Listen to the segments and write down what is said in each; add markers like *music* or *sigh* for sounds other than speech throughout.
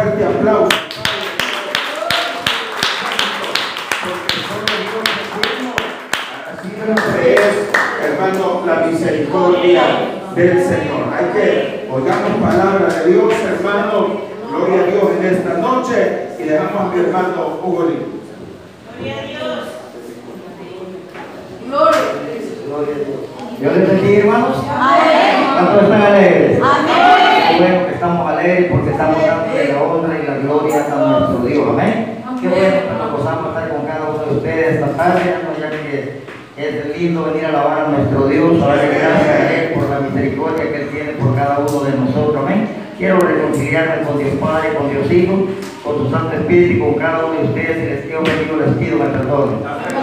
fuerte aplauso. Porque solo Dios es bueno. Así grande es, hermano, la misericordia del Señor. Hay que oigamos palabra de Dios, hermano. Gloria a Dios en esta noche. Y dejamos a mi hermano Hugo Lino. Gloria a Dios. Gloria a Dios. Dios les bendiga, hermanos. Amén. ¿Cuántos están alegres? Amén. Bueno que alegres porque estamos dando la honra y la gloria a nuestro Dios. Amén. Qué bueno que nos gozamos estar con cada uno de ustedes esta tarde, ya que es lindo venir a alabar a nuestro Dios, a darle gracias a Él por la misericordia que Él tiene por cada uno de nosotros. Amén. Quiero reconciliarme con Dios Padre, con Dios Hijo, con su Santo Espíritu y con cada uno de ustedes. Y les quiero bendigo, les pido el perdón, que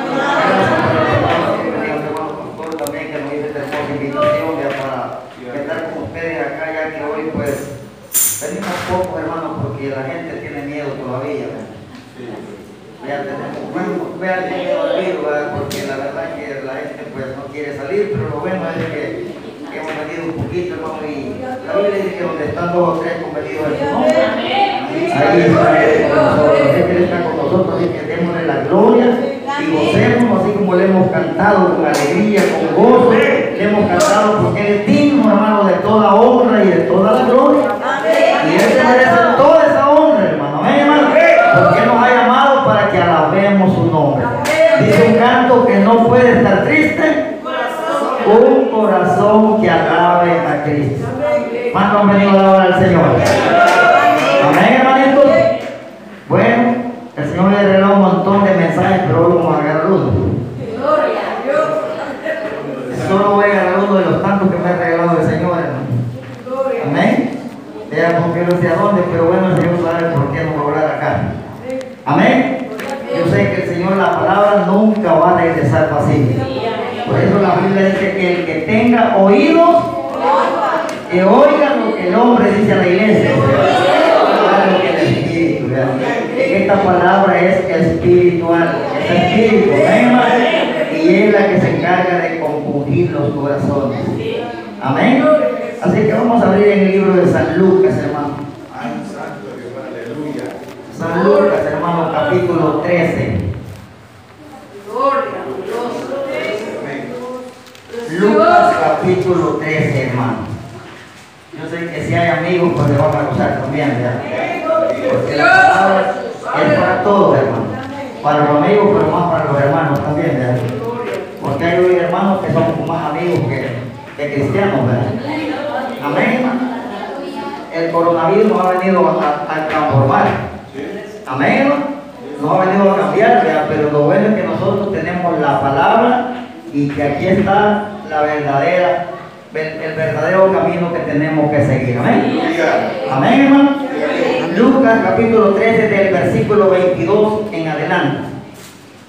me digan, hermano pastor, también que nos hizo esta hermosa invitación ya para estar con ustedes acá, ya que hoy pues venimos poco, hermano, porque la gente tiene miedo todavía. ¿verdad? Ya tenemos, bueno, vean el miedo al virus, ¿verdad? porque la verdad que la gente pues no quiere salir, pero lo bueno es que hemos venido un poquito, hermano, y la Biblia dice que donde están dos o tres convenidos en su nombre, ahí está Él con nosotros, es que Él está con nosotros, así que démosle la gloria y gocemos así como le hemos cantado con alegría, con gozo, le hemos cantado porque Él es digno, hermano, de toda honra y de toda la gloria. Dice un canto que no puede estar triste. Un corazón que alabe a Cristo. ¿Cuántos han venido a alabar al Señor? Amén, hermanitos. Bueno, el Señor me regaló un montón de mensajes, pero hoy vamos a agarrar uno. Solo voy a agarrar uno de los tantos que me ha regalado el Señor, hermano. Amén. Vea porque no sé a dónde, pero bueno, el Señor sabe por qué no va a orar acá. Amén. Yo sé que el Señor, la palabra nunca va a regresar vacía. Por eso la Biblia dice que el que tenga oídos, que oiga lo que el hombre dice a la iglesia. Esta palabra es espiritual, es espíritu? Y es la que se encarga de compunir los corazones. Amén. Así que vamos a abrir el libro de San Lucas, hermano. San Lucas, hermano, capítulo 13. Amén. Lucas, capítulo 13, hermano. Yo sé que si hay amigos, pues le van a gozar también, ¿verdad? Porque la palabra es para todos, hermano. Para los amigos, pero más para los hermanos también, ¿verdad? Porque hay hoy hermanos que son más amigos que, que cristianos, ¿verdad? Amén, hermano. El coronavirus nos ha venido a, a transformar. Amén, hermano. Nos ha venido a cambiar, ¿verdad? pero lo bueno es que nosotros tenemos la palabra y que aquí está la verdadera, el verdadero camino que tenemos que seguir. Amén. Amén, hermano. Lucas capítulo 13 del versículo 22 en adelante.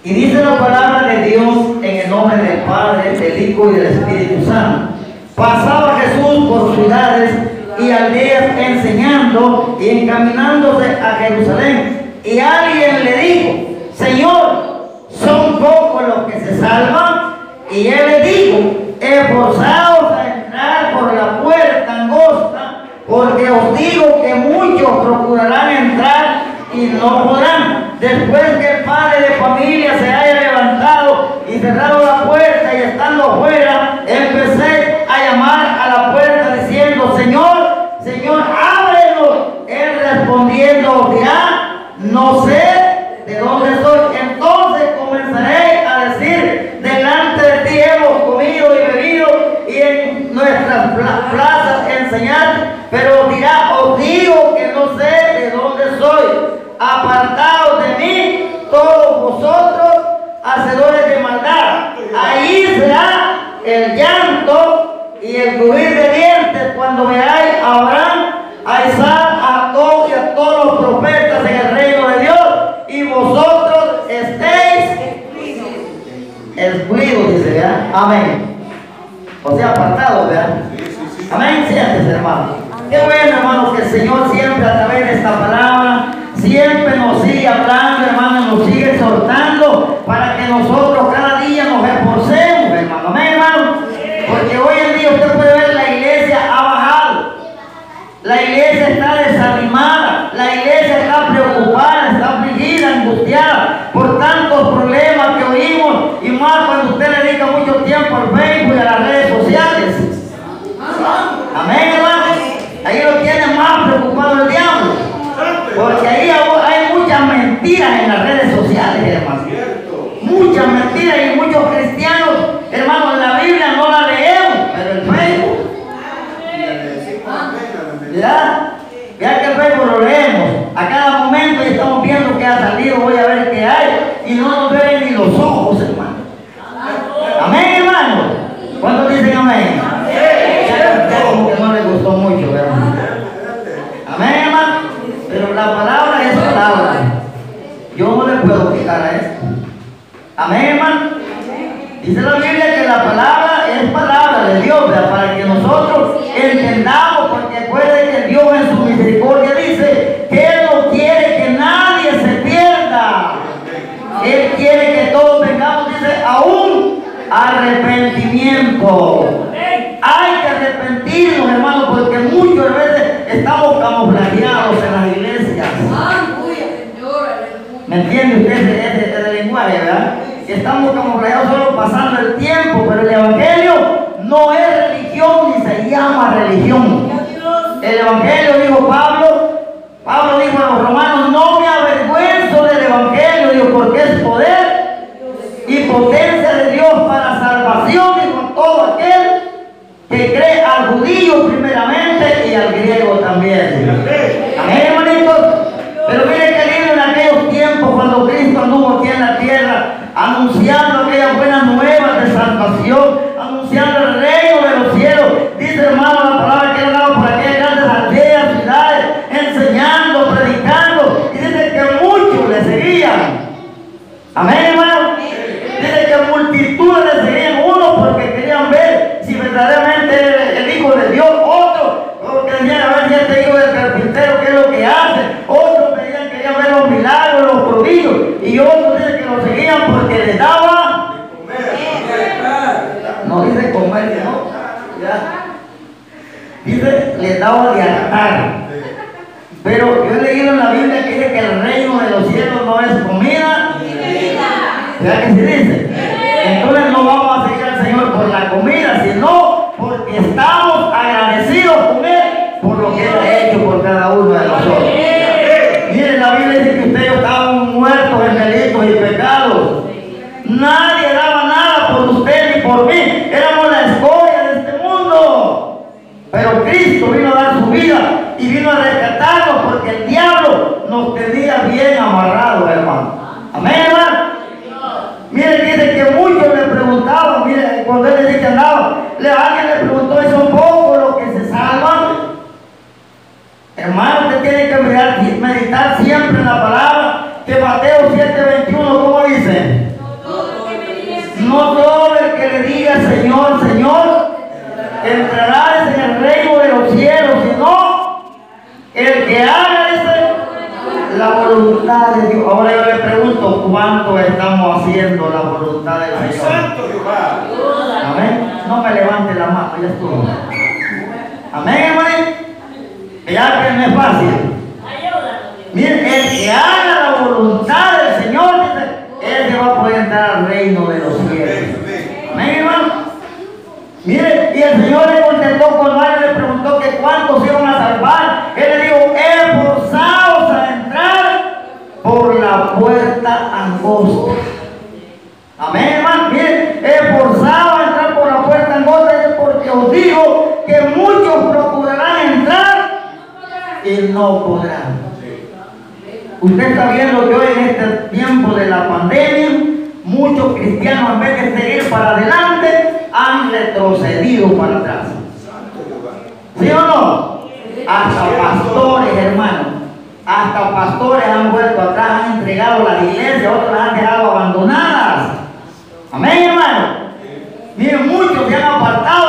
Y dice la palabra de Dios en el nombre del Padre, del Hijo y del Espíritu Santo. Pasaba Jesús por ciudades y aldeas enseñando y encaminándose a Jerusalén. Y alguien le dijo, Señor, son pocos los que se salvan. Y él le dijo, esforzaos a entrar por la puerta angosta, porque os digo que muchos procurarán entrar y no podrán. Después que el padre de familia se haya levantado y cerrado la puerta y estando fuera, empecé a llamar a la puerta diciendo, Señor, Señor, ábrenos. Él respondiendo dirá, no sé de dónde soy. Entonces comenzaré a decir, delante de ti hemos comido y bebido y en nuestras pla- plazas enseñar, entiende usted ese, lenguaje, ¿verdad? Estamos camuflados solo pasando el tiempo, pero el Evangelio no es religión ni se llama religión. El Evangelio, dijo Pablo, Pablo dijo a los romanos, no haciendo la voluntad del Señor. Santo Jehová. Amén. No me levante la mano, ya estuvo. Amén, hermano. Ya no es fácil. Miren, el que haga la voluntad podrá. Usted está viendo que hoy en este tiempo de la pandemia, muchos cristianos en vez de seguir para adelante, han retrocedido para atrás. ¿Sí o no? Hasta pastores, hermanos. Hasta pastores han vuelto atrás, han entregado las iglesias, otros las han dejado abandonadas. Amén, hermano. Miren, muchos se han apartado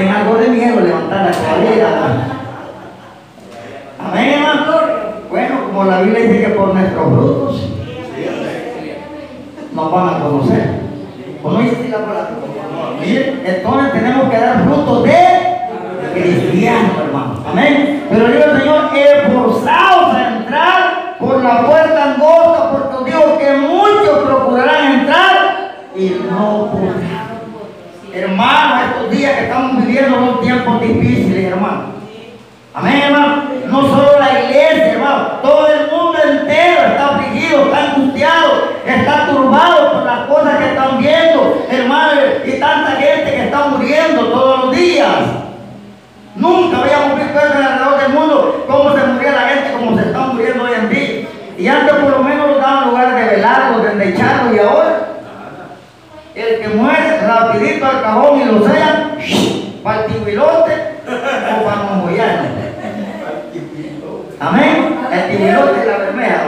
den algo de miedo levantar la escalera. Amén, hermano. Bueno, como la Biblia dice que por nuestros frutos nos van a conocer. ¿Cómo dice la palabra? Entonces tenemos que dar frutos de cristiano, hermano. Amén. estamos viviendo un tiempo difícil, hermano. Amén, hermano. No solo la iglesia, hermano. Todo el mundo entero está afligido, está angustiado, está turbado por las cosas que están viendo, hermano. Y tanta gente que está muriendo todos los días. Nunca habíamos visto eso Miguelote y la Bermeja,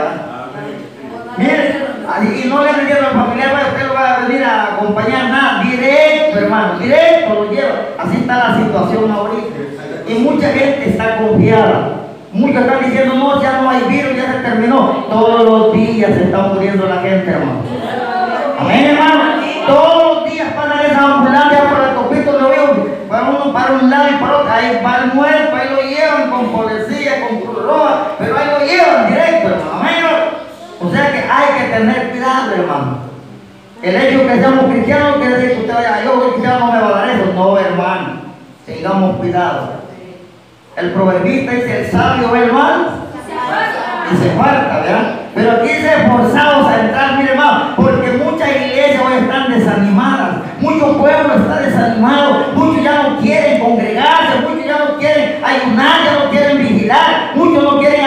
Miren, y no le han a al familiar, usted lo va a venir a acompañar nada, directo, hermano, directo lo lleva. Así está la situación ahorita. Y mucha gente está confiada. Muchos están diciendo, no, ya no hay virus, ya se terminó. Todos los días se está muriendo la gente, hermano. Amén, hermano. Todos los días pasan esas ambulancias por el copito de hoy, para uno, para un lado y para otro. Ahí va el muerto, ahí lo llevan con policía, con Cruz pero hay hay que tener cuidado, hermano. El hecho de que seamos cristianos quiere decir que usted vaya, yo soy cristiano, me va a dar eso. No, hermano, tengamos cuidado. El proverbista dice, el sabio ve el mal y se falta, ¿verdad? Pero aquí dice, forzados a entrar, mire hermano, porque muchas iglesias hoy están desanimadas, muchos pueblos están desanimados, muchos ya no quieren congregarse, muchos ya no quieren ayunar, ya no quieren vigilar, muchos no quieren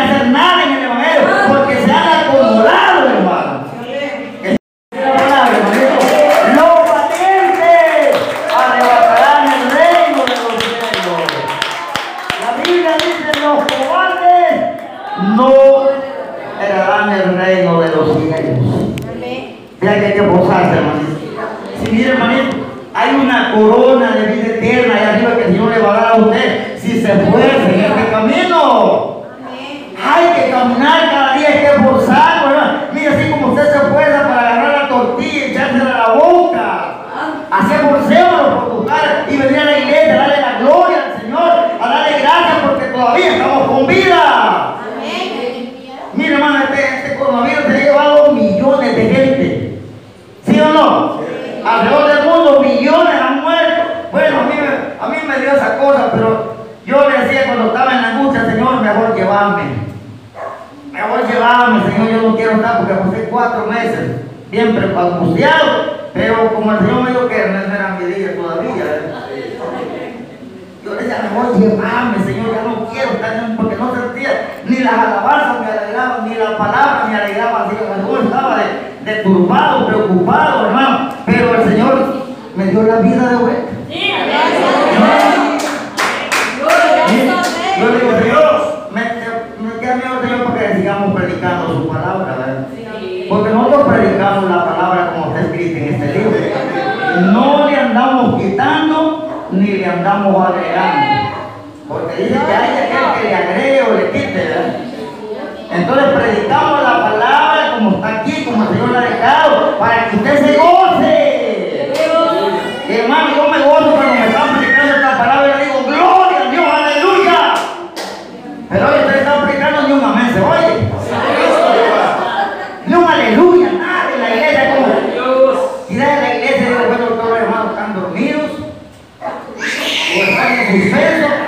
essa ofensa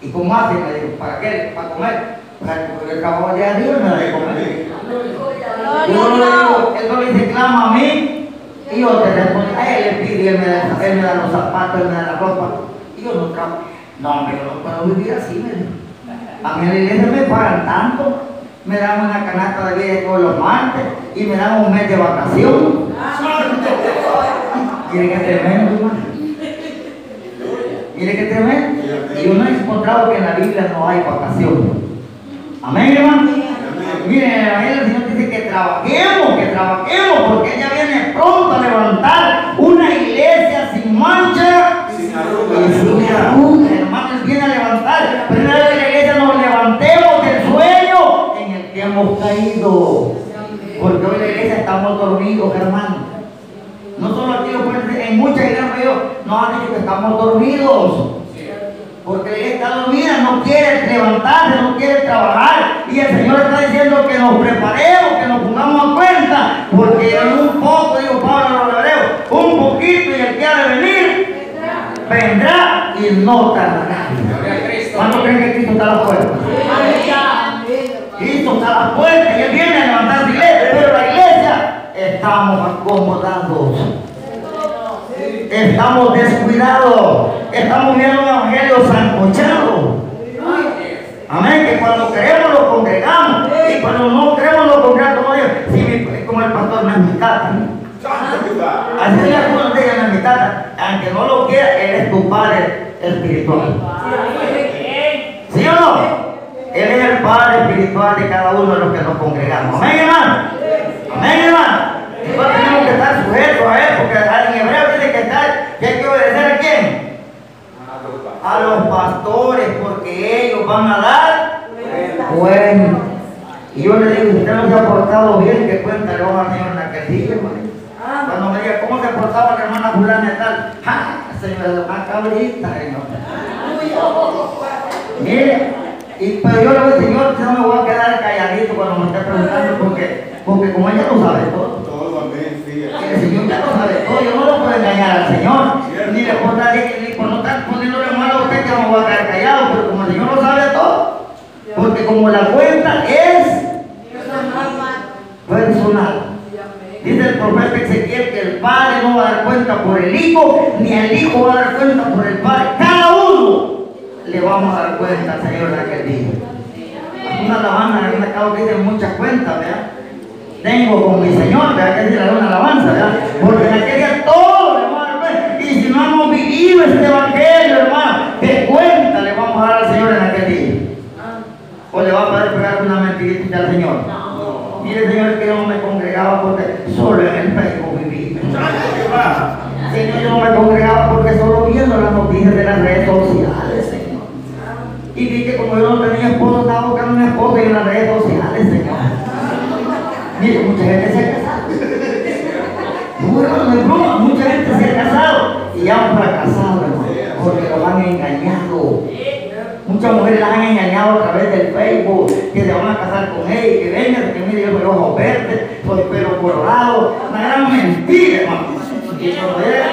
¿Y cómo hace? Me dijo, ¿para qué? ¿Para comer? Para porque el trabajo de Dios me da de comer. Y yo le digo, él no le dice, clama a mí, y yo te respondo, a él le pide, él me, da, él me da los zapatos, él me da la ropa, y yo no. No, hombre, yo no puedo vivir así, me dijo. A mí en la iglesia me pagan tanto, me dan una canasta de vida todos los martes y me dan un mes de vacación. Mire qué tremendo, hermano. Mire qué tremendo. Y yo no he encontrado que en la Biblia no hay vacaciones. Amén, hermano. Miren, en el Señor dice que trabajemos, que trabajemos, porque ella viene pronto a levantar una iglesia sin mancha Sin y arrugas. sin arrugas, hermano, Él viene a levantar. Primero que la iglesia nos levantemos del sueño en el que hemos caído. Porque hoy la iglesia estamos dormidos, hermano. No solo aquí en muchas iglesias nos han dicho que estamos dormidos. Porque la iglesia está dormida, no quiere levantarse, no quiere trabajar. Y el Señor está diciendo que nos preparemos, que nos pongamos a cuenta. Porque en un poco, dijo Pablo a los hebreos, un poquito y el que ha de venir vendrá y no tardará. ¿Cuánto creen que Cristo está a la puerta? Cristo está a la puerta y Él viene a levantar la iglesia, pero la iglesia estamos acomodados. Estamos descuidados. Estamos viendo un evangelio sancochado. Amén. Que cuando queremos lo congregamos. Y cuando no queremos lo congregamos como Dios. Sí, como el pastor me invita. Así algunos de me invitaron. Aunque no lo quiera, Él es tu padre espiritual. ¿Sí o no? Él es el Padre espiritual de cada uno de los que nos congregamos. Amén, hermano. Amén, hermano. Nosotros tenemos que estar sujetos a Él, porque en hebreo dice que, está, que hay que obedecer a quién? A los pastores, porque ellos van a dar bueno. Y yo le digo, si usted no se ha portado bien, que cuenta le al Señor en aquel día, hermano. Cuando me diga, ¿cómo se portaba la hermana fulana y tal? ¡Ja! Señora, una cabrita, señor. Mire, y, pero yo le digo, Señor, yo me voy a quedar calladito cuando me esté preguntando, porque, porque como ella lo sabe todo. Todo, amén, sí. El Señor ya lo sabe todo, yo no lo puedo engañar al Señor, ni le puedo dar, ni por no estar poniéndole mal a usted que no me voy a quedar callado, pero como el Señor lo sabe todo, porque como la cuenta es personal. Dice el profeta Ezequiel que el padre no va a dar cuenta por el hijo, ni el hijo va a dar cuenta por el padre. Cada uno le vamos a dar cuenta al Señor de aquel día. Una alabanza en el acabo que muchas cuentas, ¿verdad? Tengo con mi Señor, ¿verdad? Que dice una alabanza, ¿verdad? Porque en aquel día todo le vamos a dar cuenta. Y si no hemos vivido este evangelio, hermano, ¿qué cuenta le vamos a dar al Señor en aquel? ¿O le va a poder pegar una mentirita al Señor? Mire, Señor, que yo no me congregaba porque solo en el. Santo Jehová. Señor, yo no me congregaba porque solo viendo las noticias de las redes sociales, Señor. Y vi que como yo no tenía esposo, estaba buscando una esposa en las redes sociales, Señor. Mire, mucha gente se ha casado. No, hermano, no es broma, mucha gente se ha casado y han fracasado, hermano, porque los han engañado. Muchas mujeres las han engañado a través del Facebook, que se van a casar con ella que vengan, que mire, yo soy ojos verdes, soy pelo colorado. Una gran mentira, hermano. Y cuando era,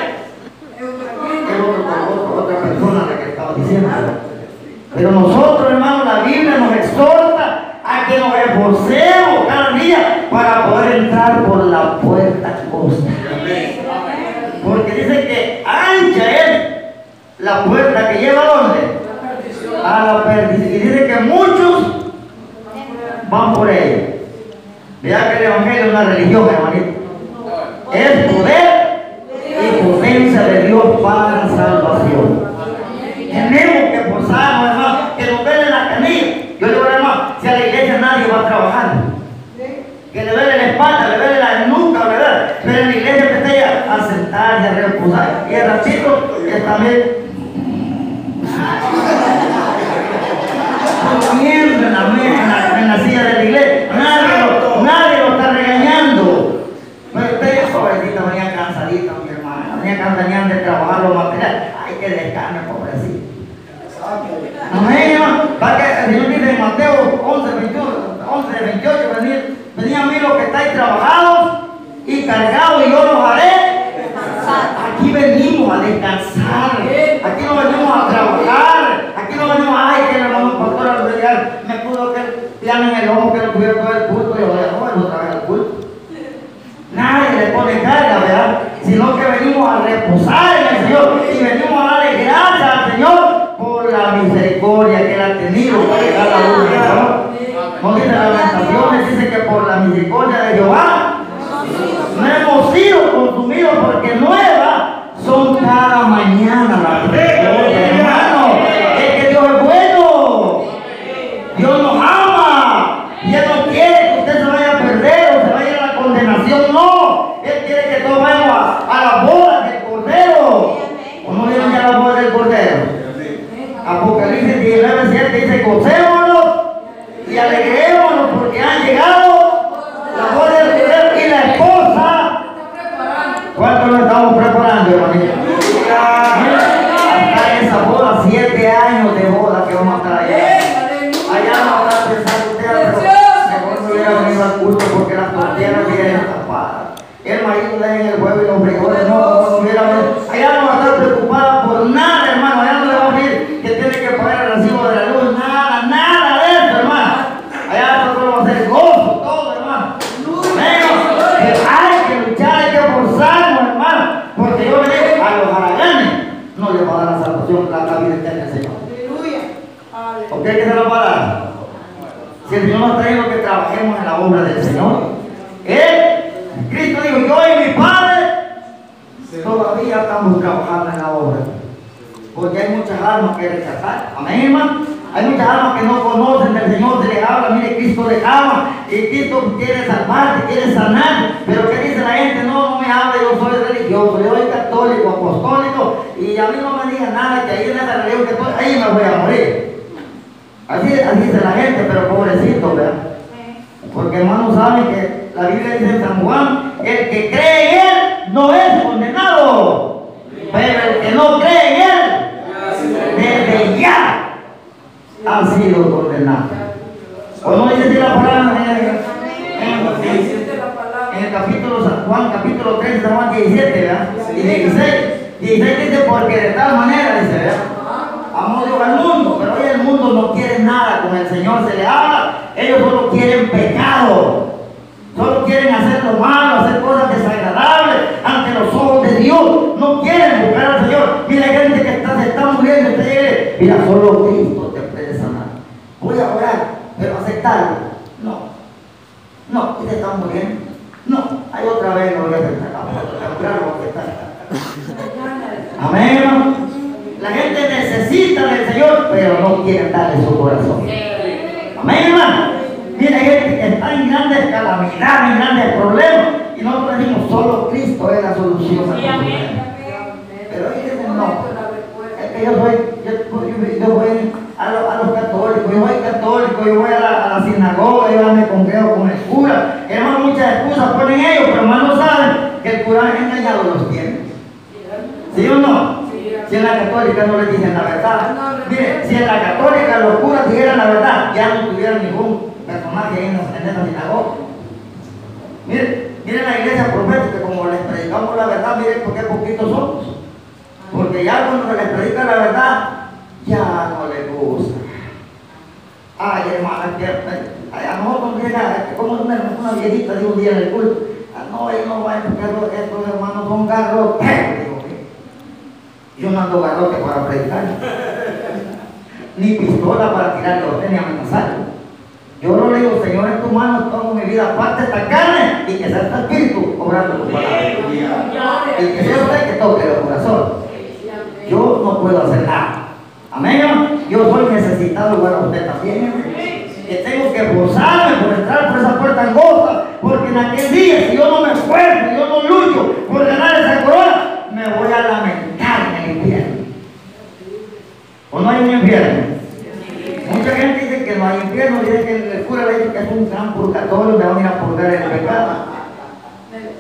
otra, persona la que estaba diciendo. Pero nosotros, hermano, la Biblia nos exhorta a que nos esforcemos cada día para poder entrar por la puerta angosta. Porque dice que ancha es la puerta que lleva a dónde? A la perdición. Y dice que muchos van por ella. Vea que el Evangelio es una religión, hermanito. Es poder y potencia de Dios para la salvación. Tenemos que forzarnos, hermano, que nos ven en la canilla. Yo digo, hermano, si a la iglesia nadie va a trabajar. Que le duele la espalda, le duele la nuca, ¿verdad? Pero en la iglesia empecé a sentarse, a reposar. Y el ratito, que también salvación, la, la vida eterna, Señor. ¿Ok? ¿Qué se nos va a dar? Si el Señor nos trae lo que trabajemos en la obra del Señor. Él, Cristo dijo, yo y mi Padre todavía estamos trabajando en la obra. Porque hay muchas almas que rechazar. Amén, hermano. Hay muchas almas que no conocen del Señor, se les habla, mire, Cristo les ama, y Cristo quiere salvarte, quiere sanar, pero ¿qué dice la gente? No, no me habla, yo soy religioso, yo soy católico, apostólico, y a mí no me digan nada, que ahí en esa religión que estoy, ahí me voy a morir. Así, así dice la gente, pero pobrecito, ¿verdad? Porque hermanos saben que la Biblia dice en San Juan, el que cree en Él no es condenado, pero el que no cree en Él, desde ya ha sido condenado. ¿O no dice la palabra en el, en- en- en el capítulo San Juan, capítulo 3, San Juan 17, ¿verdad? Y 16. 16 dice, porque de tal manera, dice, ¿verdad? Amó Dios al mundo, pero hoy el mundo no quiere nada con el Señor, se le habla, ellos solo quieren pecado. Solo quieren hacer lo malo, hacer cosas desagradables ante los ojos de Dios. No quieren buscar al Señor. Mira, gente que está, se está muriendo. Usted llegue, mira, solo Cristo te puede sanar. Voy a orar, pero aceptarlo. No. No, y se están muriendo. No, hay otra vez, no voy a aceptar. Claro que está. Amén. hermano. La gente necesita del Señor, pero no quiere darle su corazón. Amén, hermano. Mira, gente está en grandes calamidades, en grandes problemas, y nosotros decimos, solo Cristo es la solución a Sí, amén. Pero ellos dicen, no, es que yo soy, yo, yo- yo voy a, los- a los católicos, yo voy católico, yo voy a la, a la sinagoga, yo me congrego con el cura. Hermano, muchas excusas ponen ellos, pero hermanos saben que el cura es engañado los tiene. ¿Sí o no? Si en la católica no les dicen la verdad. Mire, si en la católica los curas dijeran la verdad, ya no tuvieran ningún personaje en, la- en esa sinagoga. Mire, mire la iglesia profética, como les predicamos la verdad, miren por qué poquitos somos. Porque ya cuando se les predica la verdad, ya no les gusta. Ay, hermana, que a nosotros llega, como una, una viejita de un día en el culto. Ah, no, ellos no van porque estos, estos hermanos son garroteros. Yo no ando garrote para predicar. ni pistola para tirarle a usted ni amenazarlo. Yo no le digo, Señor, en tu mano tomo mi vida, aparte esta carne y que sea tu espíritu obrando tu palabra. Y que sea usted que toque el corazón. Yo no puedo hacer nada. Amén. Yo soy necesitado a usted también. Que tengo que gozarme por entrar por esa puerta angosta, porque en aquel día, si yo no me esfuerzo, si yo no lucho por ganar esa corona, me voy a lamentar infierno. ¿O no hay un infierno? Mucha gente dice que no hay infierno, dice que el cura le dice que es un gran purgatorio, me van a ir a purgar el pecado.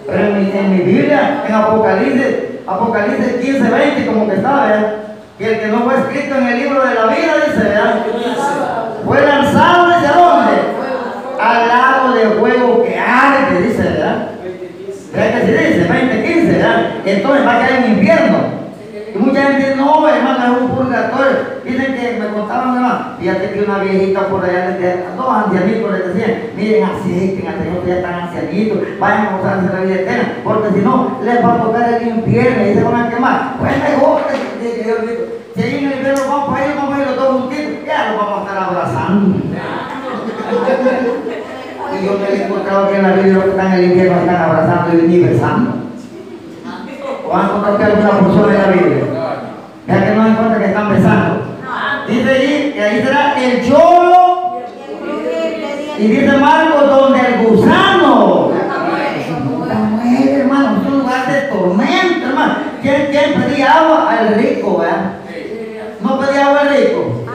Pero en mi, en mi Biblia, en Apocalipsis, Apocalipsis 15, 20, como que ¿verdad? que el que no fue escrito en el libro de la vida, dice, ¿verdad? fue lanzado desde dónde? Al lado de fuego que arde, dice, ¿verdad? ¿Verdad que se dice? 20, 15, ¿verdad? Entonces va a caer en mucha gente dice, no, hermano, es un purgatorio. Dicen que me contaban, hermano, fíjate que una viejita por allá, decía, dos ancianitos les decían, miren, acepten al Señor ya están ancianitos, vayan a gozarse la vida eterna, porque si no, les va a tocar el infierno y se van a quemar. Pues mejor dijo, si ahí en el infierno vamos para ir, vamos a ir los dos juntitos, ya los vamos a estar abrazando. y yo me he encontrado que en la Biblia los que están en el infierno están abrazando y ni besando. ¿O han encontrado que alguna persona en la Biblia? Ya que no encuentra que están besando. Dice ahí que ahí será el lloro y dice Marcos donde el gusano. Mujer, hermano, es un lugar de tormento, hermano. ¿Quién, quién pedía agua? Al rico. No pedía agua al rico.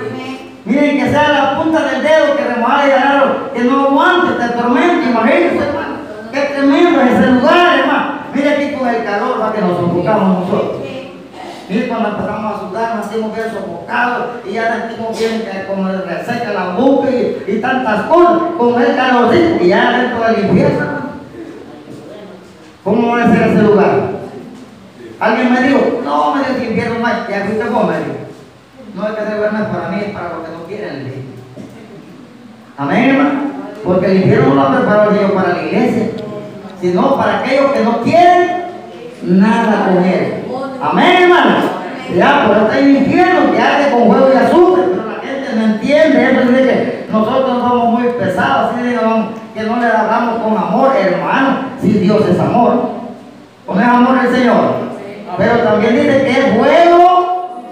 Miren que sea la punta del dedo que remojara y agarrarlo, que no aguante este tormento, imagínense, hermano. Qué tremendo es ese lugar, hermano. Mire aquí con el calor, va que nos sofocamos nosotros. Mire cuando empezamos a sudar, nos sentimos bien sofocados y ya sentimos bien que como reseca la boca y, y tantas cosas, con el calorcito y ya dentro del infierno. ¿Cómo va a ser ese lugar? Alguien me dijo, no, me dijo que infierno no hay, ya fuiste vos, me. No es que no es para mí, es para los que no quieren, le dije. Amén, hermano. Porque el infierno no lo ha preparado Dios para la iglesia, sino para aquellos que no quieren nada con él. Amén, hermano. Ya, por eso un infierno que arde con fuego y azufre, pero la gente no entiende eso. Dice que nosotros somos muy pesados, así que no le hablamos con amor, hermano, si Dios es amor. ¿O no es amor el Señor? Pero también dice que es fuego.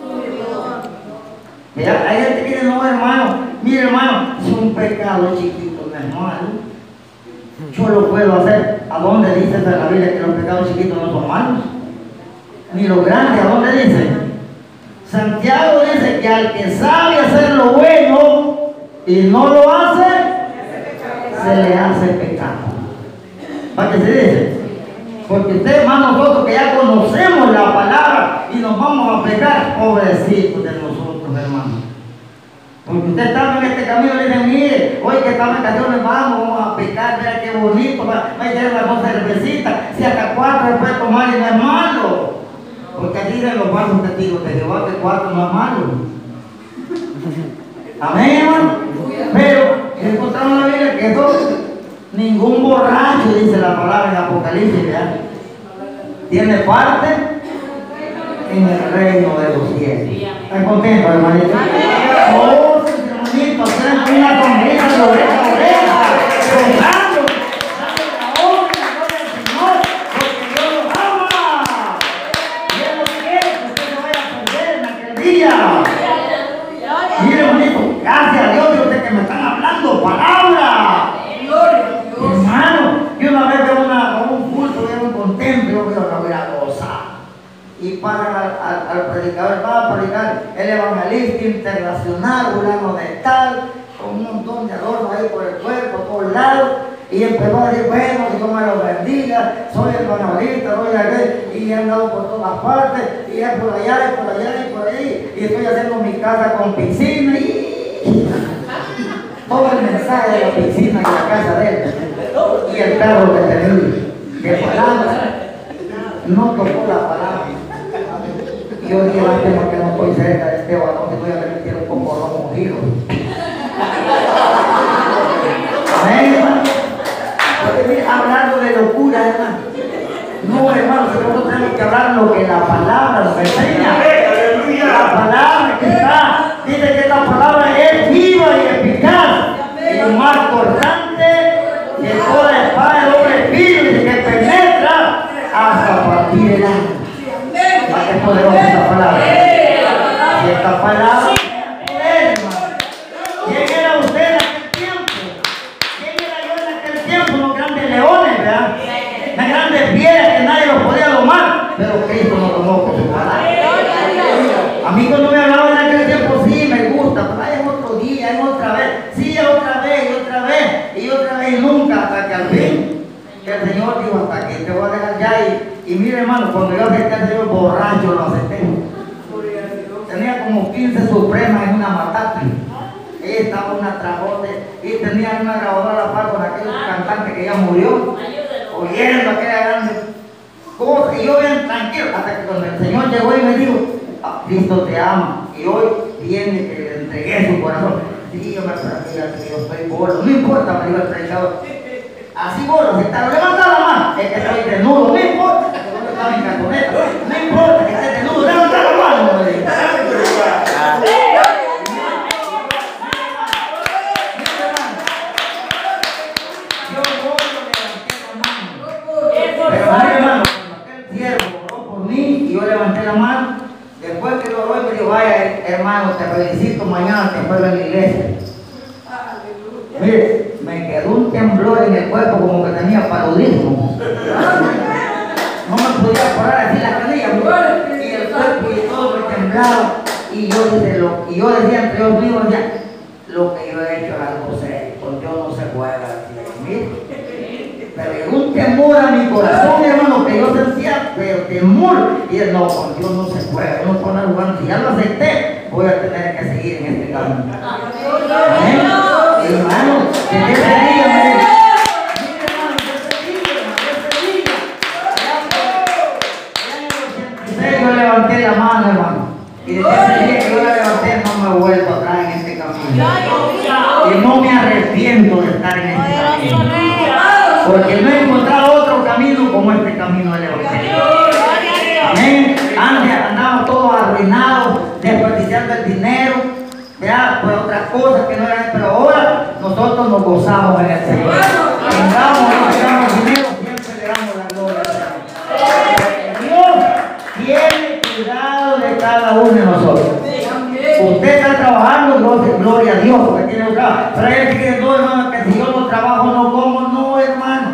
Mira, hay gente que dice, no, hermano, mire, hermano, es un pecado chiquito, no es malo. Yo lo puedo hacer. ¿A dónde dice en la Biblia que los pecados chiquitos no son malos? Ni los grandes, ¿a dónde dice? Santiago dice que al que sabe hacer lo bueno y no lo hace, se le hace pecado. ¿Para qué se dice? Porque usted, hermano, nosotros que ya conocemos la palabra y nos vamos a pecar, pobrecitos de nosotros, hermano. Porque usted está en este camino y le dice, mire, hoy que estamos en vacaciones, vamos, vamos a pecar, mira qué bonito, va, a echar una cervecita, si hasta cuatro puede tomar y no es malo. Porque aquí dicen los falsos testigos de Jehová que cuatro no es malo. Amén, hermano. Pero encontramos en la Biblia que eso, ningún borracho, dice la palabra en Apocalipsis, ¿verdad? tiene parte en el reino de los cielos. ¿Están contentos, hermanito? Y yo bien tranquilo, hasta que cuando el Señor llegó y me dijo, "Ah, Cristo te ama. Y hoy viene que le entregué su corazón. Sí, yo me sabía que yo estoy gordo. No importa, me dijo el predicador. Así gordo, está levanta la mano. Es que estoy desnudo, no importa. que yo estaba en. No importa mañana te juego en la iglesia. Mire, me quedó un temblor en el cuerpo como que tenía paludismo. No me podía parar así la canilla, y el cuerpo y todo me temblaba. Y yo, dije, lo, y yo decía entre Dios mío, decía, lo que yo he hecho es algo serio, con Dios no se juega. Pero llegó un temor a mi corazón, hermano, que yo sentía, pero temor. Y él, no, con Dios no se puede, no pone. Si ya lo acepté, voy a tener que seguir en este camino. Gozamos en el Señor. Tengamos o tengamos dinero, siempre le damos la gloria. Dios tiene cuidado de cada uno de nosotros. Usted está trabajando, gloria, a Dios, porque tiene un trabajo. Pero que dice, no, hermano, que si yo no trabajo, no como. No, hermano.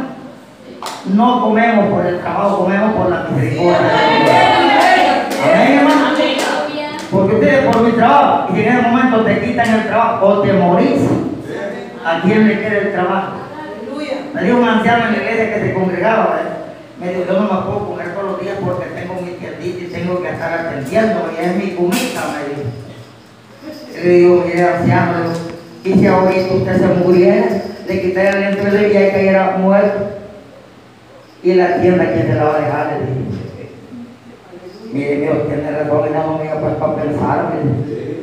No comemos por el trabajo, comemos por la misericordia. Amén, hermano. Porque ustedes por mi trabajo, y en ese momento te quitan el trabajo o te morís, ¿a quién le queda el trabajo? Me dijo un anciano en la iglesia que se congregaba, ¿verdad? me dijo, yo no me puedo comer todos los días porque tengo mi tiendita y tengo que estar atendiendo, y es mi comida, me dijo. Le digo, mire anciano, digo, y si ahorita usted se muriera, le quitaría el ella y cayera muerto. Y la tienda, ¿quién se la va a dejar? Le dije. Mire, Dios tiene razón, y no me pues para pensar. me dice.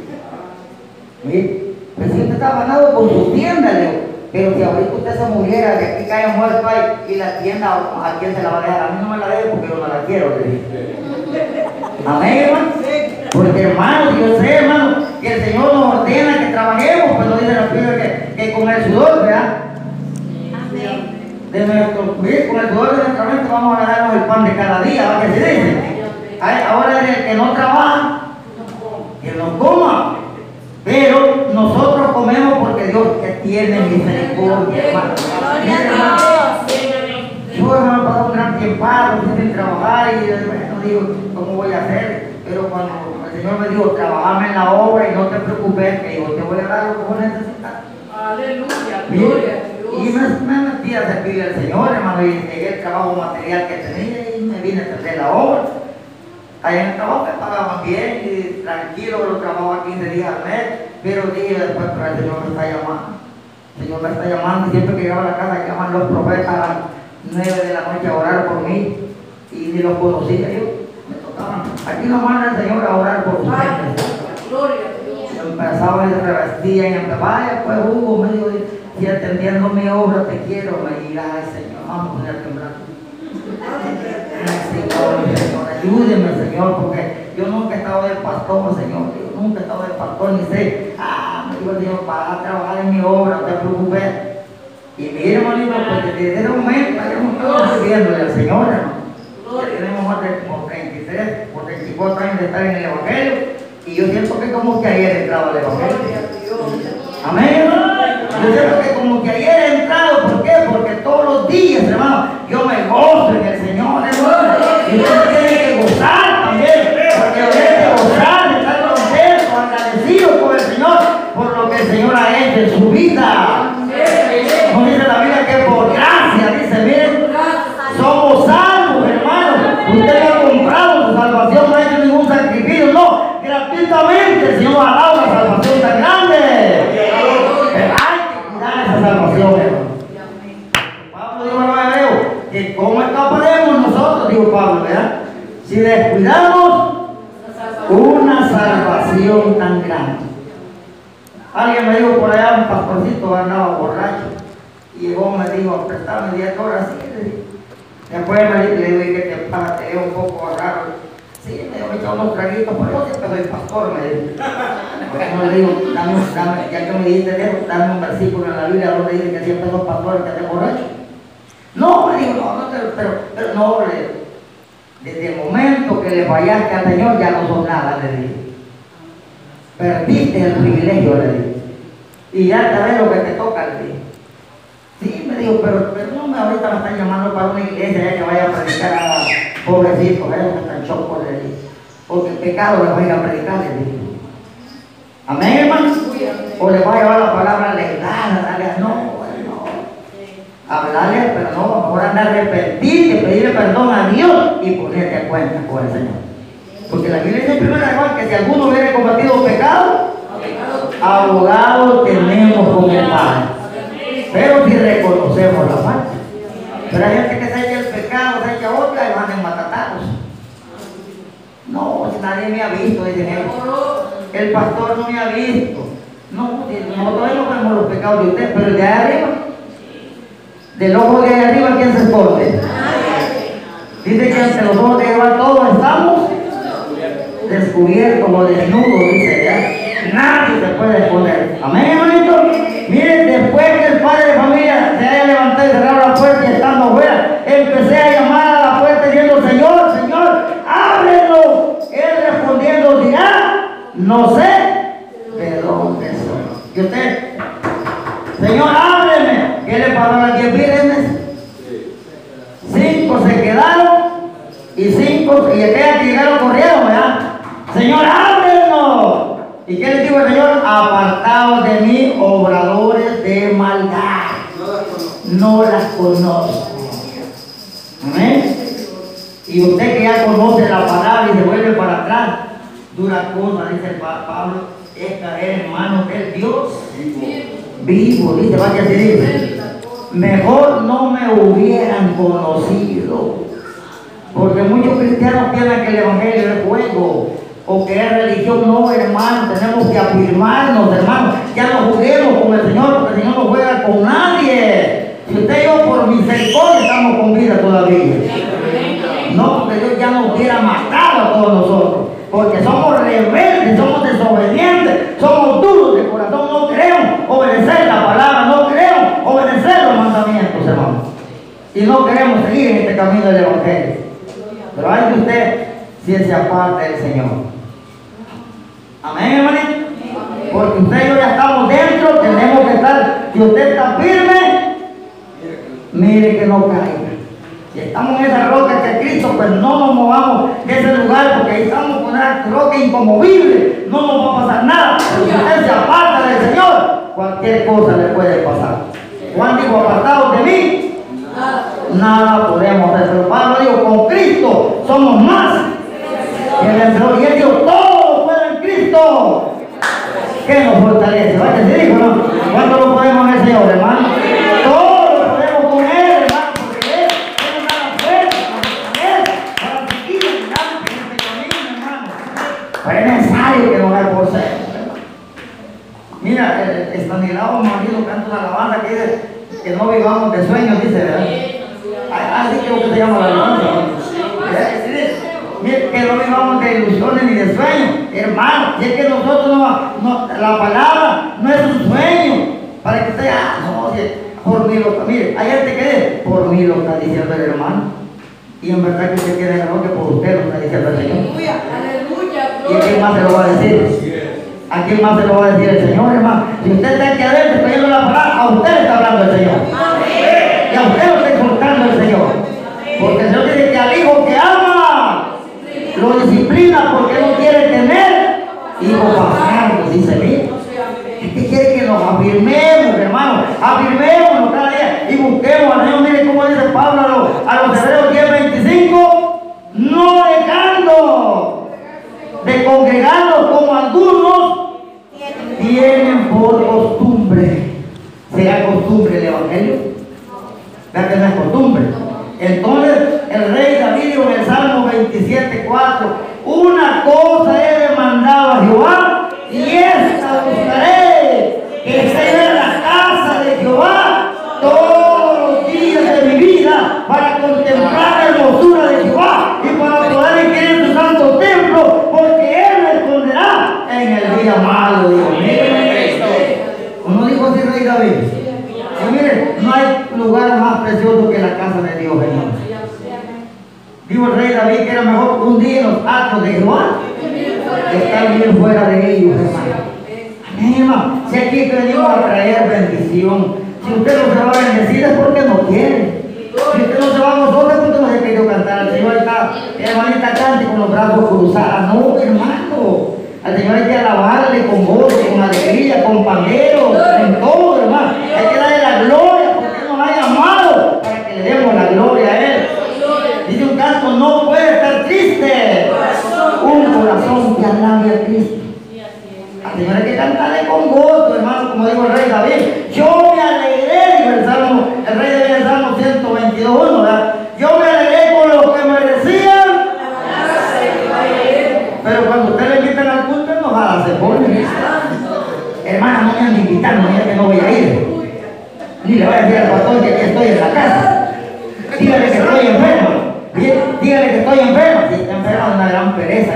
Mire, pues si usted está ganado con su tienda, le digo, pero si ahorita usted se muriera, de aquí cae muerto ahí, y la tienda, ¿a quién se la va a dejar? A mí no me la deje porque yo no la quiero, le dije. Amén, hermano. Porque hermano, yo sé, hermano, que el Señor nos ordena que trabajemos, nos dice la Biblia que, que con el sudor, ¿verdad? De nuestro, con el sudor de nuestra mente vamos a ganarnos el pan de cada día, ¿va que se dice? Ahora el que no trabaja, que no coma. Pero nosotros comemos porque Dios que tiene misericordia, hermano. Yo hermano pasado un gran tiempo sin trabajar y bueno, digo, ¿cómo voy a hacer? Pero cuando el Señor me dijo, trabajame en la obra y no te preocupes, que yo te voy a dar lo que vos necesitas. Aleluya, gloria a Y Dios. me, me metí a servir al Señor, hermano, y llegué el trabajo material que tenía y me vine a hacer la obra. Allá en el trabajo me pagaban bien y tranquilo, lo trabajaba 15 días al mes, pero dije después, pero el Señor me está llamando. El Señor me está llamando y siempre que llegaba a la casa llaman los profetas a las 9 de la noche a orar por mí y ni los conocía yo. Me tocaban. Aquí nos manda el Señor a orar por ustedes. Gloria. Empezaba y revestía y empezaba, vaya pues Hugo, me dijo, si atendiendo mi obra te quiero, me dirá, ay Señor, vamos a poner temblar. Ayúdeme, Señor, porque yo nunca he estado de pastor, Señor, yo nunca he estado de pastor, ni sé, ah, me dijo el Señor, para trabajar en mi obra, no te preocupes. Y mire, hermanito, pues desde ese momento estamos todos sirviéndole al Señor. Ya tenemos más de como 33 o 34 años de estar en el Evangelio. Y yo siento que como que ayer entraba el Evangelio. Amén. Yo siento que como que ayer vida. Andaba borracho. Y llegó, me dijo, prestame 10 horas, sí, le dije. Después dijo, le digo, ¿qué te pasa? Te veo un poco raro. Sí, me dijo, echó unos traguitos, pero yo siempre soy pastor, me dijo. Bueno, le digo, dame, ya que me dijiste eso, dame un versículo en la Biblia donde dice que siempre son pastores que te borrachos. No, me dijo, no, no, pero, pero, pero no, le desde el momento que le fallaste al Señor ya no son nada, le dije. Perdiste el privilegio, le dije. Y ya sabes lo que te toca, le dije. Sí, me dijo, pero, pero no ahorita me están llamando para una iglesia ya que vaya a predicar a pobrecitos, ellos están chocos, le dije. Porque el pecado les va a predicar, le dije. Amén, hermanos. O les va a llevar la palabra legal, darle, no, bueno, hablarle, pero no, mejor andar arrepentirte, pedirle perdón a Dios y ponerte a cuenta con el Señor. Porque la Biblia dice en primera Juan que si alguno hubiera cometido pecado, abogado tenemos con el Padre. Pero si reconocemos la falta. Pero hay gente que se echa el pecado, se echa otra y van en matatacos. No, nadie me ha visto, dicen ellos. El pastor no me ha visto. No, nosotros no vemos los pecados de usted, pero el de ahí arriba, del ojo de ahí arriba, ¿quién se esconde? Dice que ante los ojos de Jehová todos estamos descubiertos o desnudos, dice ya. Nadie se puede esconder. Amén, hermanito. Miren, después que el padre de familia se haya levantado y cerrado la puerta y estando fuera, empecé a llamar a la puerta diciendo, Señor, Señor, ábrelo. Él respondiendo dirá, no sé de dónde soy. ¿Y usted? Señor, ábreme. ¿Qué le pasó a las diez vírgenes? Cinco se quedaron y cinco, y aquellas que llegaron corrieron, ¿verdad? Señor, ábrenos. ¿Y qué les dijo el Señor? Apartados de mí, obradores de maldad. No las conozco. Amén. Y usted que ya conoce la palabra y se vuelve para atrás, dura cosa, dice Pa- Pablo, es caer en manos del Dios vivo, dice, vaya dice. Mejor no me hubieran conocido. Porque muchos cristianos piensan que el Evangelio es juego o que es religión. No, hermano, tenemos que afirmarnos, hermano. Ya no juguemos con el Señor, porque el Señor no juega con nadie. Si usted y yo por misericordia estamos con vida todavía. No, porque Dios ya nos hubiera matado a todos nosotros. Porque somos rebeldes, somos desobedientes, somos duros de corazón, no queremos obedecer la palabra, no queremos obedecer los mandamientos, hermano. Y no queremos seguir en este camino del Evangelio. Pero hay que usted si se aparta del Señor. Amén, hermanito. Porque usted y yo ya estamos dentro, tenemos que estar. Si usted está firme, mire que no caiga. Si estamos en esa roca que es Cristo, pues no nos movamos de ese lugar, porque ahí estamos con una roca inconmovible. No nos va a pasar nada. Si usted se aparta del Señor, cualquier cosa le puede pasar. Juan dijo, apartados de mí, nada podemos hacer. Pablo dijo, con Cristo somos más que vencedores. Y él dijo, todo puede en Cristo. ¿Qué nos fortalece? ¿Cuánto lo podemos en el Señor, hermano? Todo lo podemos con Él, hermano, porque Él nos da la fuerza para Él, para seguir en este camino, hermano. Pero es necesario que nos ser. Mira, el Estanislao Marido canta una alabanza que que no vivamos de sueños, dice, ¿verdad? Así creo que se llama la alabanza. Que no vivamos de ilusiones ni de sueños, hermano. Si es que nosotros no, no- la palabra no es un sueño, para que sea, ah, no, por mí lo mire, hay gente que dice, por mí lo está diciendo el hermano. Y en verdad que usted queda error que por usted lo está diciendo el Señor. Aleluya, aleluya, ¿Y quién más se lo va a decir? ¿A quién más se lo va a decir el Señor, hermano? Si usted está aquí adentro creyendo la palabra, a usted le está hablando el Señor. Y a usted lo está exhortando el Señor. Porque el Señor dice que al hijo que ama, lo disciplina porque no quiere tener hijos bastardos, dice mí. Este quiere que nos afirmemos, hermano. Afirmémonos cada día y busquemos al Señor. Mire cómo dice Pablo a los, a los hebreos 10, 25. No dejando de congregarnos como algunos tienen por costumbre. ¿Será costumbre el Evangelio? ¿Verdad que no es costumbre? Entonces el rey David dijo en el Salmo 27, 4, una cosa he demandado a Jehová y esta buscaré, de Jehová estar bien fuera de ellos, hermano. Amén, hermano. Si aquí venimos a traer bendición, si usted no se va a bendecir es porque no quiere. Si usted no se va a nosotros es porque no se quiere cantar. El Señor está, hermanita, cante con los brazos cruzados. No, hermano. Al Señor hay que alabarle con gozo, con alegría, con panderos, en todo, hermano. Hay que darle la gloria porque Él nos ha llamado para que le demos la gloria a Él. Dice un canto, no puede estar triste. Un corazón que alabe a Cristo. Al Señor hay que cantarle con gozo, hermano, como dijo el rey David. Yo me alegré, dijo el Salmo, el rey David el Salmo 122, ¿verdad? Yo me alegré con lo que merecían. Pero cuando usted le invitan al culto, enojada se pone. Hermana, no me han invitado, diga que no voy a ir. Ni le voy a decir al pastor que aquí estoy en la casa. Dígale que estoy enfermo. Dí- Dígale que estoy enfermo. Si está enfermo una gran pereza.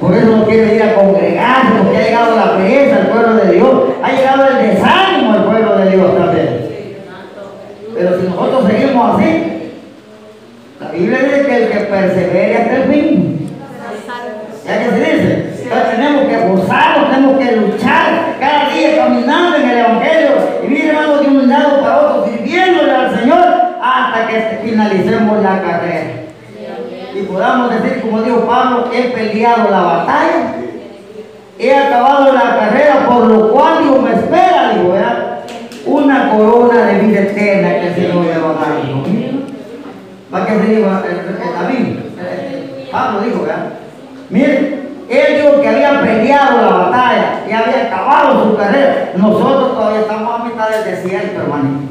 Por eso no quiere ir a congregarse, porque ha llegado la pereza al pueblo de Dios. Ha llegado el desánimo al pueblo de Dios también. Pero si nosotros seguimos así, la Biblia dice que el que persevere hasta el fin. ¿Ya que se dice? Entonces tenemos que gozarnos, tenemos que luchar cada día caminando en el Evangelio y mire hermano de un lado para otro, sirviéndole al Señor hasta que finalicemos la carrera. Podamos decir, como dijo Pablo, he peleado la batalla, he acabado la carrera, por lo cual Dios me espera, digo, ¿verdad? Una corona de vida eterna que el Señor me va a dar. mío. Va que se el David, Pablo dijo, ¿verdad? Miren, él dijo que había peleado la batalla y había acabado su carrera. Nosotros todavía estamos a mitad del desierto, hermanito.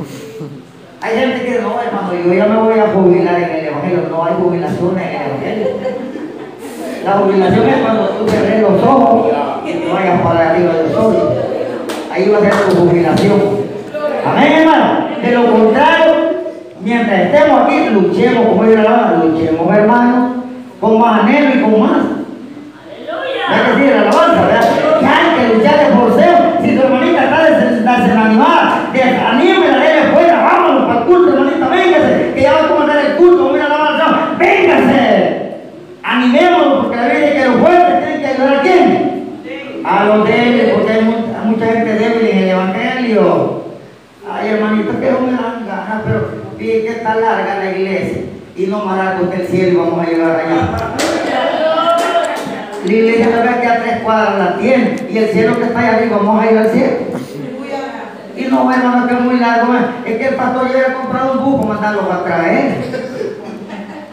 Hay gente que no, hermano, yo ya me voy a jubilar en el Evangelio. No hay jubilación en el Evangelio. La jubilación es cuando tú cerres los ojos y te vayas para arriba del sol. Ahí va a ser tu jubilación. Amén, hermano. De lo contrario, mientras estemos aquí, luchemos, como dice la luchemos, hermano, con más anhelo y con más. Hay que decir la alabanza, ¿verdad? Que hay que luchar de forceo. Si tu hermanita está des- desanimada, desanímela, déle fuera, vámonos para el culto, hermanita, véngase, que ya va a comandar el culto, mira la alabanza, véngase. Animémonos, porque la Biblia dice que los fuertes tienen que ayudar a quién? A los débiles, porque hay mucha, mucha gente débil en el Evangelio. Ay, hermanito, que no me dan ganas, pero fíjate que está larga la iglesia y no más largo que el cielo vamos a llegar allá. La iglesia verdad que a tres cuadras la tiene y el cielo que está allá arriba, vamos a ir al cielo. Y no, hermano, que es muy largo, eh. es que el pastor llega a comprar un bus para mandarlo para traer.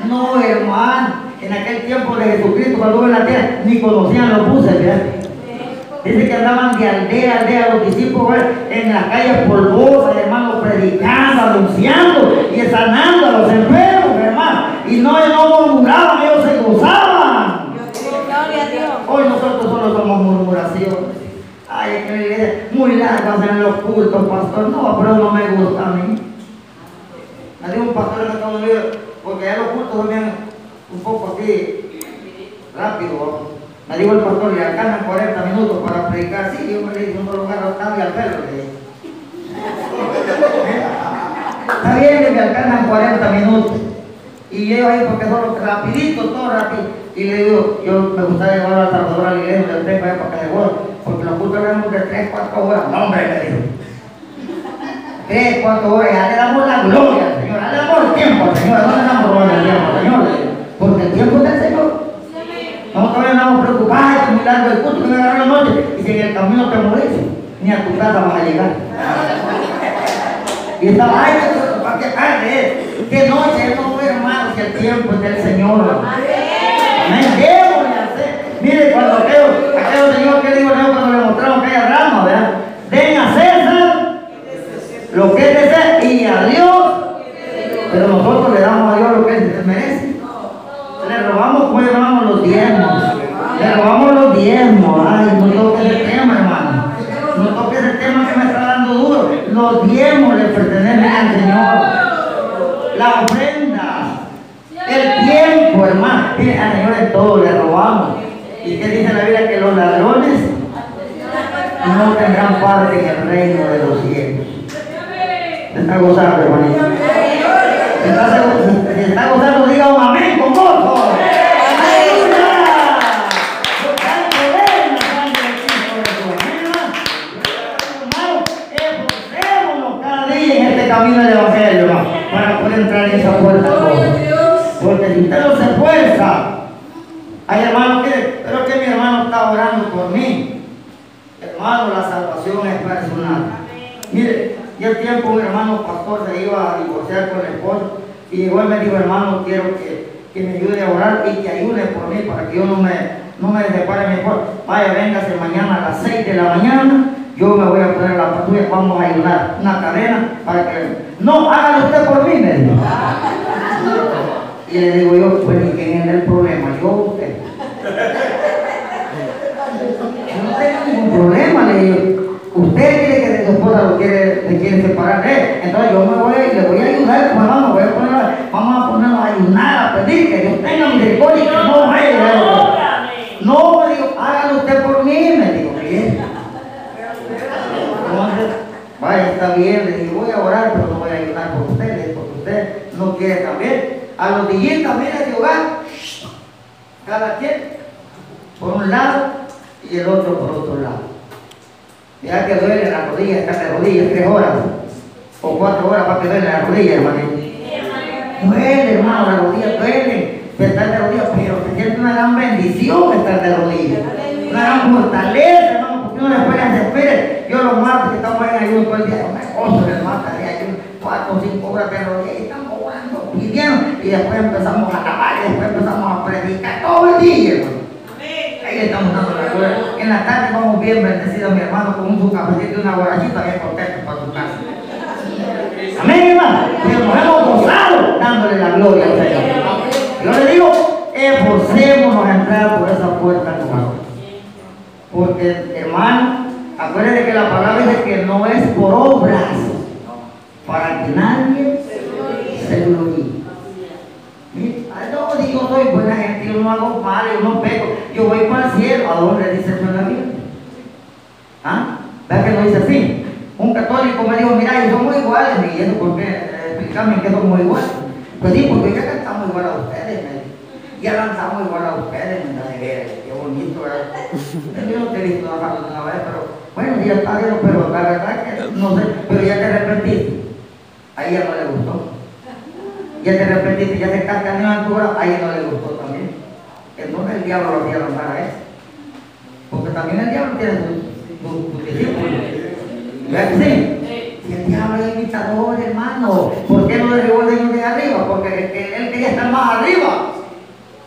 No, hermano, en aquel tiempo de Jesucristo, cuando hubo en la tierra, ni conocían los buses, ¿verdad? Dice que andaban de aldea a aldea los discípulos ¿verdad? en las calles polvosas, hermano, predicando, anunciando y sanando a los enfermos. Y no, no murmuraban, ellos se Dios. Hoy nosotros solo somos murmuración. Ay, muy largas en los cultos, pastor. No, pero no me gusta a mí. Me dijo un pastor en Estados Unidos, porque ya los cultos bien un poco así rápido. ¿no? Me dijo el pastor, le alcanzan 40 minutos para predicar. Sí, yo me le dije, un lugar cambia al pelo. Está bien que *laughs* me alcanzan 40 minutos. Y llego ahí porque son rapidito, todo rápido. Y le digo, yo me gustaría llevar a Salvador a la iglesia, le tengo allá tres, cuatro horas. No, hombre, me dijo. Tres, cuatro horas, ya le damos la gloria al Señor, ya le damos el tiempo al Señor, no le damos gloria al tiempo, Señor, porque el tiempo es del Señor. Nosotros andamos preocupados, es muy largo el culto, que me agarró la noche, y si en el camino te morís, ni a tu casa vas a llegar. Y estaba, ay, ¿para qué tarde? ¿Qué noche? No fue que el tiempo es del Señor. Amén. Démosle hacer. Mire, cuando aquellos, aquellos señores que digo cuando le mostraron aquella rama, ¿verdad? Den a César lo que es de César y a Dios. Pero nosotros le damos a Dios lo que él merece. Le robamos, pues le robamos los diezmos. Le robamos los diezmos. Ay, no toques el tema, hermano. No toques el tema que me está dando duro. Los diezmos le pertenecen al Señor. La ofrenda. El tiempo, hermano. Mire, al Señor en todo le robamos. ¿Y qué dice la Biblia? Que los ladrones no tendrán parte en el reino de los cielos. ¿Se está gozando, hermanito? ¿Se está, está gozando? Diga un amén con gozo. Este camino del Evangelio, para poder entrar en esa puerta. Porque si usted no se esfuerza, hay hermanos que, pero que mi hermano está orando por mí. Hermano, la salvación es personal. Tiempo un hermano pastor se iba a divorciar con el esposo y llegó y me dijo, hermano, quiero que, que me ayude a orar y que ayude por mí para que yo no me, no me separe esposo. Vaya, véngase mañana a las 6 de la mañana, yo me voy a poner la patrulla, vamos a ayudar una cadena para que... No, hágalo usted por mí. Y le digo yo, pues quién es el problema, yo usted. No tengo ningún problema, le digo. Usted quiere que esposa lo quiere, le quiere separar de él. Entonces yo me voy y le voy a ayudar, pues hermano, voy a poner, vamos a ponernos a ayunar, a pedir que Dios tenga misericordia y que no vaya a. No, me digo, hágalo usted por mí, me digo, bien. Entonces, vaya, está bien, le digo, voy a orar, pero no voy a ayudar por ustedes, porque usted no quiere también. A los días también de hogar, cada quien por un lado y el otro por otro lado. Ya que duele la rodilla, estar de rodillas tres horas o cuatro horas para que duele la rodilla, hermano. Duele, hermano, la rodilla duele estar de rodillas, pero se siente una gran bendición estar de rodillas. Una gran fortaleza, hermano, porque uno después se espere. Yo los martes que estamos en ayuno todo el día, gozo del martes de ayuno, cuatro o cinco horas de rodillas, y estamos orando, pidiendo, y después empezamos a alabar, y después empezamos a predicar todo el día, hermano. Estamos dando la gloria. En la tarde vamos bien bendecidos, mi hermano, con un cafecito y una borrachita bien contento para tu casa. Amén, hermano. Pero nos hemos gozado dándole la gloria al Señor. Yo le digo, esforcémonos a entrar por esa puerta nueva. Porque, hermano, acuérdense que la palabra dice que no es por obras, para que nadie se gloríe. No, soy buena gente, yo no hago mal, yo no pego, yo voy para el cielo. ¿A dónde dice eso en la Biblia? ¿Ah? ¿Verdad que no dice así? Un católico me dijo, mira, yo somos iguales, y eso por qué, Eh, explícame que somos iguales. Pues sí, porque ya cantamos igual a ustedes, ya lanzamos igual a ustedes, veras, qué bonito, ¿verdad? *laughs* Yo no te he visto trabajar una vez, pero bueno, ya está pero la verdad que no sé, pero ya te arrepentiste. A ella no le gustó. Ya te arrepentiste, ya te estás cambiando de altura, a ella no le gustó también. Entonces el diablo lo hacía lanzar a eso. Porque también el diablo tiene sus su, su discípulos. ¿Verdad sí? Y el diablo es imitador, hermano. ¿Por qué no derribó el de arriba? Porque él, él quería estar más arriba.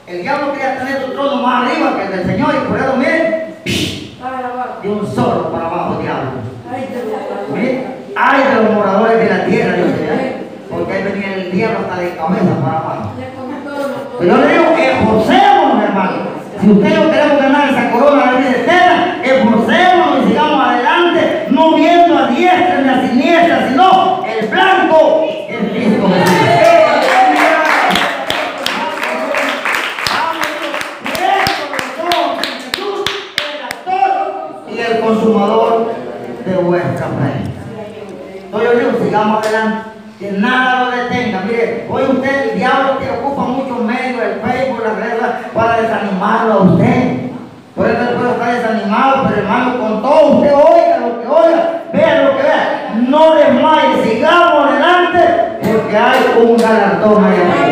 El diablo quería tener su trono más arriba que el del Señor y por eso, miren, de un solo para abajo, diablo. Ay de los moradores de la tierra, Dios mío. Porque ahí venía el diablo para abajo. Pero yo le digo, esforcémonos, hermano. Si ustedes no queremos ganar esa corona de vida eterna, esforcémonos y sigamos adelante, no viendo a diestra ni a siniestra, sino el blanco, el Cristo Jesús. consumador de vuestra fe. Entonces yo digo, sigamos adelante, que nada lo detenga. Mire, hoy usted, el diablo que ocupa muchos medios, el Facebook, las redes, para desanimarlo a usted. Por eso el pueblo está desanimado, pero hermano, con todo, usted oiga lo que oiga, vea lo que vea, no desmaye, sigamos adelante, porque hay un galardón allá.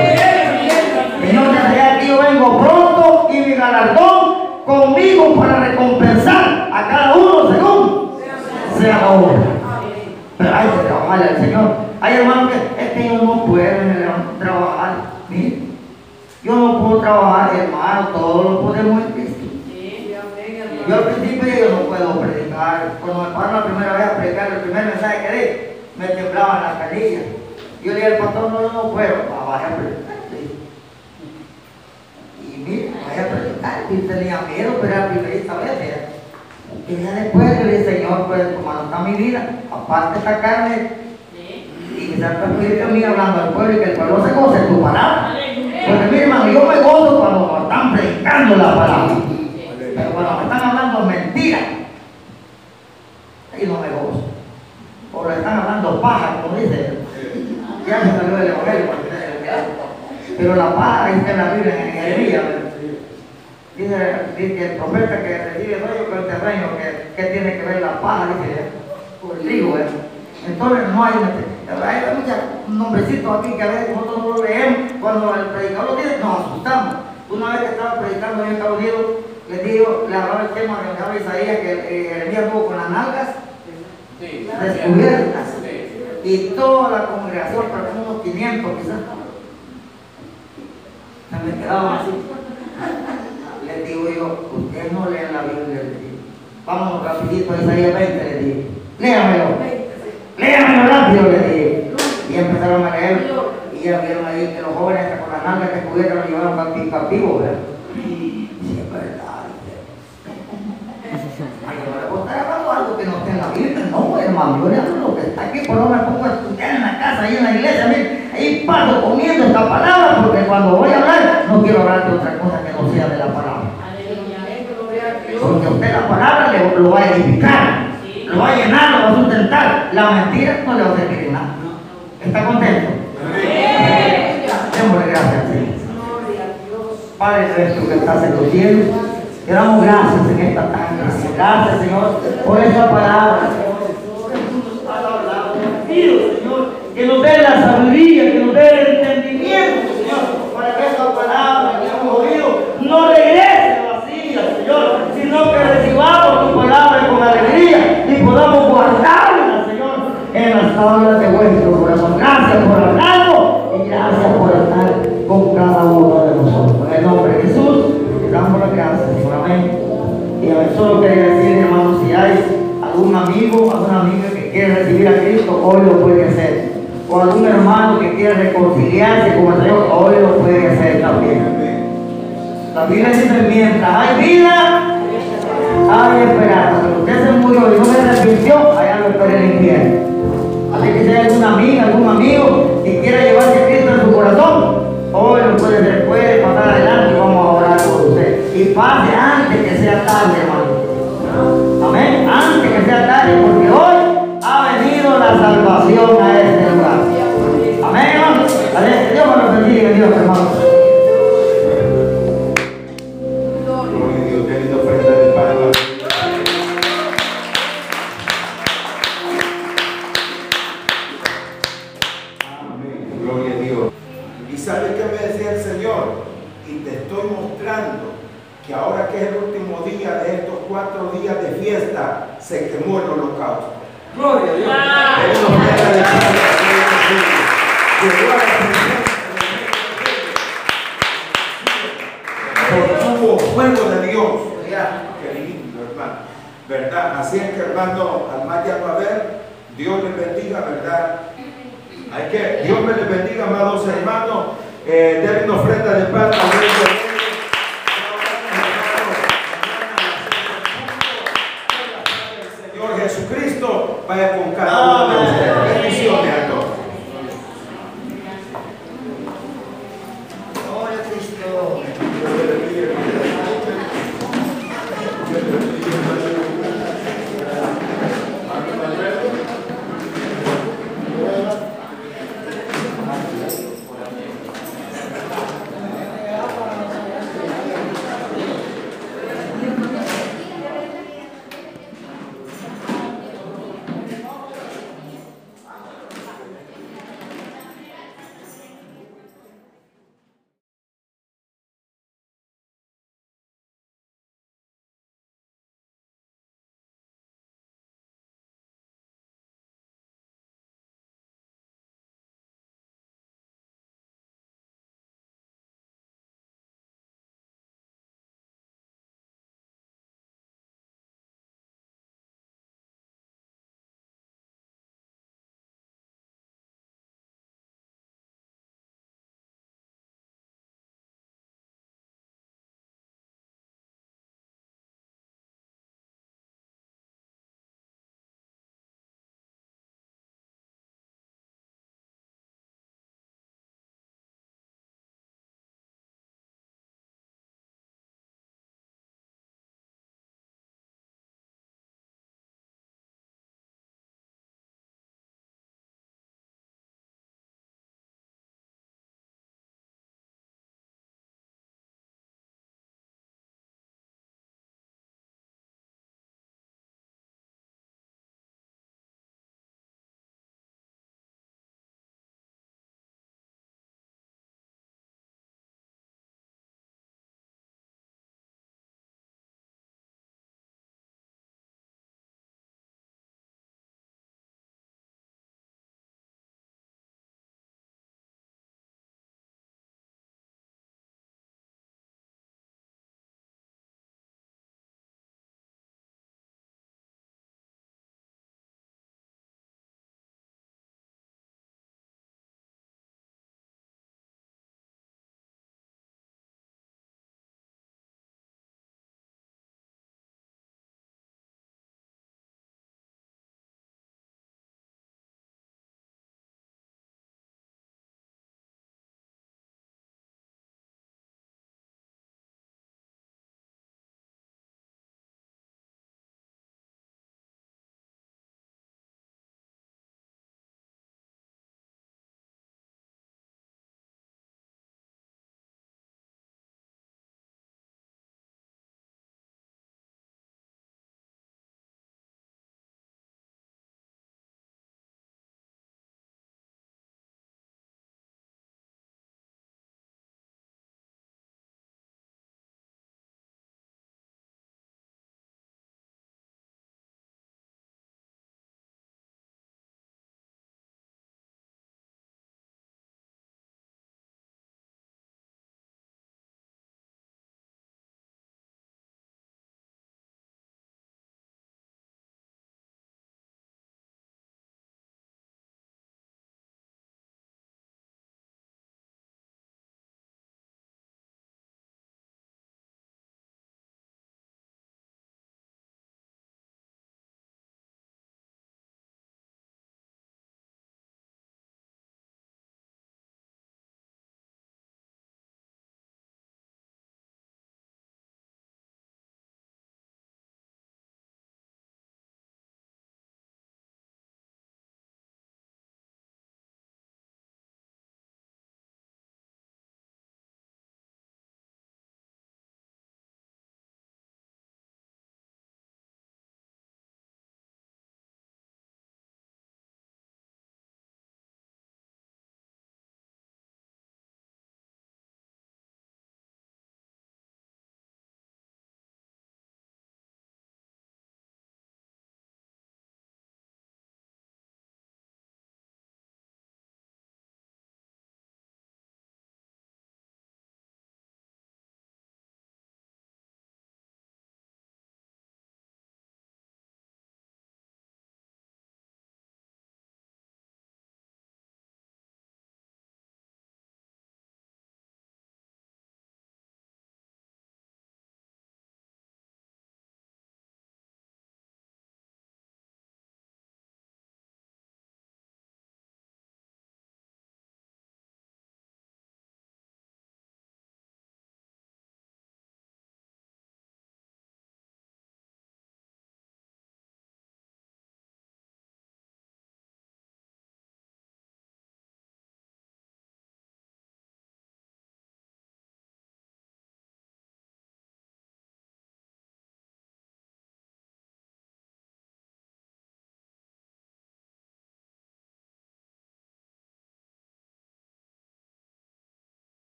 Que no te que yo vengo pronto y mi galardón conmigo para recompensar a cada uno según sea la obra. Pero hay que trabajarle al Señor. Hay hermanos que es que yo no puedo trabajar. Mire, yo no puedo trabajar, hermano, todos lo podemos en Cristo. Yo al principio yo no puedo predicar. Cuando me paro la primera vez a predicar, el primer mensaje que di, me temblaban las canillas. Yo le dije al pastor, no, yo no puedo. Ah, vaya a predicar. Y mire, vaya a predicar. Y tenía miedo, pero era la primera vez. Y ya después le dije, Señor, pues como no está mi vida, aparte esta carne, y que Santo Espíritu mío hablando al pueblo y que el pueblo se goce tu palabra. Porque mi hermano, yo me gozo cuando están predicando la palabra. Pero cuando me están hablando mentira, ahí no me gozo. O le están hablando paja, como dice. Ya me salió el evangelio, pero la paja está en la Biblia, en Jeremías. Dice, dice el profeta que recibe rollo con el terreno, que, que, tiene que ver la paja, dice, con el trigo. ¿eh? Entonces no hay, hay muchos nombrecitos aquí que a veces nosotros no lo leemos. Cuando el predicador lo dice, nos asustamos. Una vez que estaba predicando en Estados Unidos, les digo, le hablaba el tema que hablaba Isaías, que eh, Jeremías tuvo con las nalgas sí, descubiertas. Sí. Y toda la congregación, como unos 500 quizás, se me quedaban así. Les digo yo, ustedes no leen la Biblia. Vamos rapidito a Isaías 20, les digo. Léamelo. Léamelo rápido, les dije. Y empezaron a leer. Y ya vieron ahí que los jóvenes con las nalgas descubiertas lo llevaron cautivo, ¿verdad? Sí, es verdad. Ay, no le puedo estar hablando algo que no esté en la Biblia. No, hermano, yo le hablo lo que está aquí, por lo me pongo a estudiar en la casa, ahí en la iglesia, mire, ahí paso comiendo esta palabra, porque cuando voy a hablar, no quiero hablar de otra cosa que no sea de la palabra. Porque usted la palabra le, lo va a edificar, lo va a llenar, lo va a sustentar. La mentira no le va a servir nada. ¿Está contento? Démosle gracias, Señor. Padre nuestro que estás en los cielos, te damos gracias en esta tarde. Gracias, Señor, por esta palabra, Señor. Señor, que nos dé la sabiduría, que nos dé el entendimiento, Señor, para que esta palabra que hemos oído no regrese de vuestro corazón. Gracias por hablarnos y gracias por estar con cada uno de nosotros. En el nombre de Jesús, te damos las gracias. Amén. Y a ver, solo quería decir, hermanos, si hay algún amigo, alguna amiga que quiere recibir a Cristo, hoy lo puede hacer. O algún hermano que quiere reconciliarse con el Señor, hoy lo puede hacer también. La Biblia dice, mientras hay vida, hay esperanza. Pero usted se murió y no se arrepintió, allá lo espera el infierno. Así que si hay alguna amiga, algún amigo que quiera llevarse a Cristo en su corazón, hoy lo puede hacer, puede pasar adelante y vamos a orar por usted. Y pase antes que sea tarde, hermano. Amén. Antes que sea tarde, porque hoy ha venido la salvación a este lugar. Amén, hermano. Dios me lo bendiga, Dios, hermano. Gloria a Dios. A a fuego de Dios. Qué lindo, hermano. ¿Verdad? Así es que, hermano, al más ya no haber, Dios les bendiga, ¿verdad? Hay que, Dios me les bendiga, amados hermanos. Eh, una ofrenda de paz